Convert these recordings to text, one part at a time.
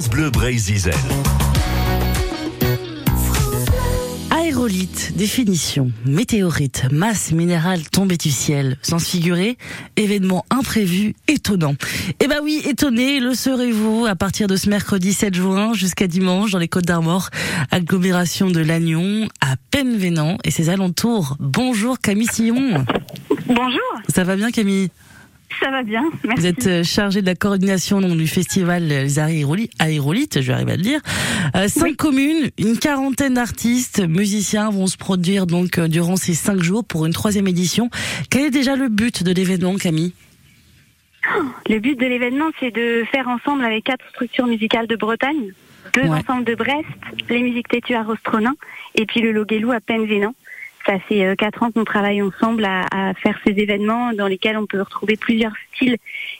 France Bleu Brésil. Aérolite, définition, météorite, masse minérale tombée du ciel, sens figuré, événement imprévu, étonnant. Eh ben oui, étonné, le serez-vous à partir de ce mercredi 7 juin jusqu'à dimanche dans les Côtes d'Armor, agglomération de Lannion, à Penvénan et ses alentours. Bonjour Camille Sillon. Bonjour. Ça va bien Camille? Ça va bien, merci. Vous êtes euh, chargé de la coordination du festival Les Aérolites, je vais arriver à le dire. Euh, cinq communes, une quarantaine d'artistes, musiciens vont se produire donc euh, durant ces cinq jours pour une troisième édition. Quel est déjà le but de l'événement, Camille? Le but de l'événement, c'est de faire ensemble avec quatre structures musicales de Bretagne, deux ensembles de Brest, les musiques têtues à Rostronin et puis le Loguelou à Penvénan ça fait euh, quatre ans qu'on travaille ensemble à, à, faire ces événements dans lesquels on peut retrouver plusieurs styles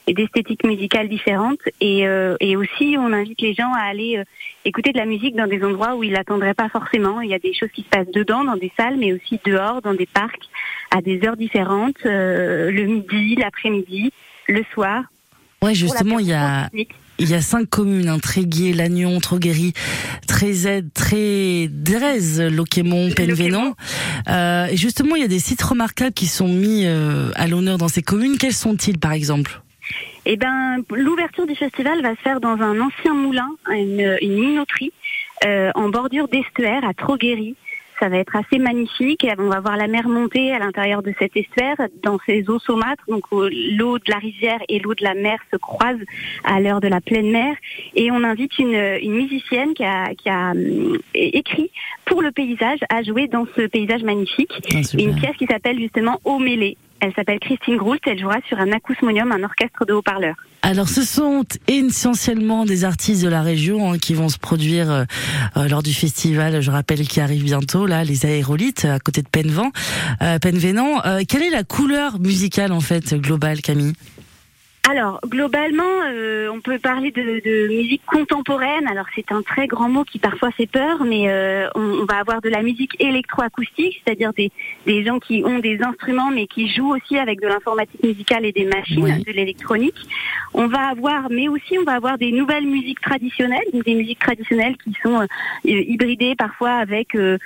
et d'esthétiques musicales différentes. Et, euh, et, aussi, on invite les gens à aller euh, écouter de la musique dans des endroits où ils l'attendraient pas forcément. Il y a des choses qui se passent dedans, dans des salles, mais aussi dehors, dans des parcs, à des heures différentes, le midi, l'après-midi, le soir. Ouais, justement, il y a il y a cinq communes, hein, Tréguier, Lannion, Troguéry, Trézède, Très Drez, Loquémont, Penvénan. Euh, et justement, il y a des sites remarquables qui sont mis euh, à l'honneur dans ces communes. Quels sont-ils, par exemple? Eh ben, l'ouverture du festival va se faire dans un ancien moulin, une, une minoterie, euh, en bordure d'estuaire à Troguéry ça va être assez magnifique. On va voir la mer monter à l'intérieur de cet estuaire, dans ces eaux saumâtres. Donc l'eau de la rivière et l'eau de la mer se croisent à l'heure de la pleine mer. Et on invite une, une musicienne qui a, qui a euh, écrit pour le paysage à jouer dans ce paysage magnifique. Ah, une pièce qui s'appelle justement Eau mêlée. Elle s'appelle Christine Groult. Elle jouera sur un acousmonium, un orchestre de haut-parleurs. Alors, ce sont essentiellement des artistes de la région hein, qui vont se produire euh, euh, lors du festival. Je rappelle qui arrive bientôt là, les Aérolites à côté de Penvent, euh, Penvénan. Euh, quelle est la couleur musicale en fait globale, Camille? Alors, globalement, euh, on peut parler de, de, musique contemporaine. Alors, c'est un très grand mot qui parfois fait peur, mais euh, on, on, va avoir de la musique électroacoustique, c'est-à-dire des, des, gens qui ont des instruments, mais qui jouent aussi avec de l'informatique musicale et des machines, de l'électronique. On va avoir, mais aussi, on va avoir des nouvelles musiques traditionnelles, des musiques traditionnelles qui sont euh, hybridées parfois avec euh,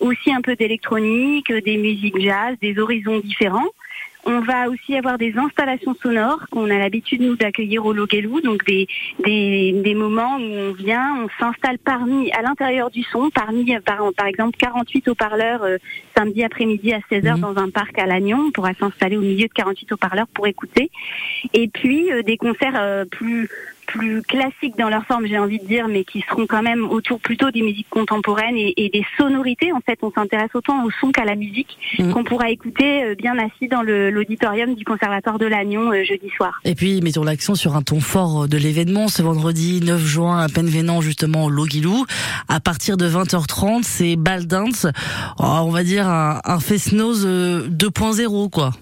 aussi un peu d'électronique, des musiques jazz, des horizons différents. On va aussi avoir des installations sonores qu'on a l'habitude nous d'accueillir au Loguelou, donc des, des, des, moments où on vient, on s'installe parmi, à l'intérieur du son, parmi par, par exemple 48 haut-parleurs euh, samedi après-midi à 16h mhm. dans un parc à Lannion. On pourra s'installer au milieu de 48 haut-parleurs pour écouter. Et puis euh, des concerts euh, plus plus classiques dans leur forme, j'ai envie de dire, mais qui seront quand même autour plutôt des musiques contemporaines et, des sonorités. En fait, on s'intéresse autant au son qu'à la musique mm. qu'on pourra écouter euh, bien assis dans l'auditorium du Conservatoire de Lannion euh, jeudi soir. Et puis, mettons l'accent sur un ton fort euh, de l'événement ce vendredi 9 juin à Penvénan, justement au Loguilou. À partir de 20h30, c'est Ball Dance. Oh, on va dire un, un Fest-Nose 2.0, quoi.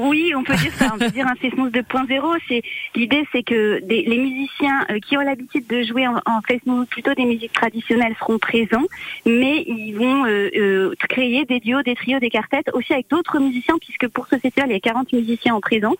Oui, on peut dire ça. On peut dire un Fesmos 2.0. C'est l'idée, c'est que les musiciens euh, qui ont l'habitude de jouer en, en plutôt des musiques traditionnelles, seront présents, mais ils vont euh, euh, créer des duos, des trios, des quartettes aussi avec d'autres musiciens, puisque pour ce festival, il y a 40 musiciens en présence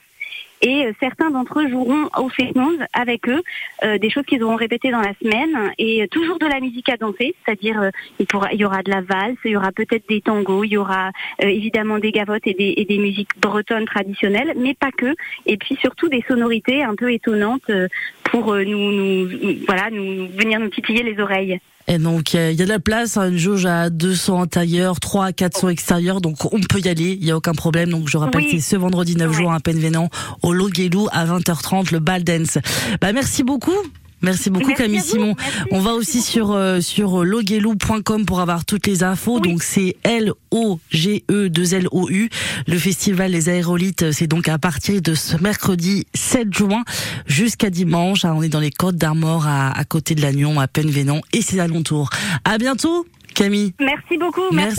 et euh, certains d'entre eux joueront au Fesnose avec eux euh, des choses qu'ils auront répétées dans la semaine et euh, toujours de la musique à danser, c'est-à-dire il, il y aura de la valse, il y aura peut-être des tangos, il y aura évidemment des gavottes et des, et des musiques bretonnes traditionnelles, mais pas que, et puis surtout des sonorités un peu étonnantes pour nous, nous voilà nous venir nous titiller les oreilles. Et donc, il y a de la place, hein, une jauge à 200 intérieurs, 3 à 400 extérieurs, donc on peut y aller, il y a aucun problème. Donc, je rappelle, c'est ce vendredi 9 juin à Penvénan, au Loguelou, à 20h30, le bal dance. Bah, merci beaucoup. Merci beaucoup Camille Simon. On va aussi sur euh, sur logelou.com pour avoir toutes les infos. Donc c'est L O G E 2 L O U. Le festival Les Aérolites, c'est donc à partir de ce mercredi 7 juin jusqu'à dimanche. On est dans les Côtes d'Armor à, à côté de Lannion, à Penvénan et ses alentours. À bientôt Camille. Merci beaucoup. Merci.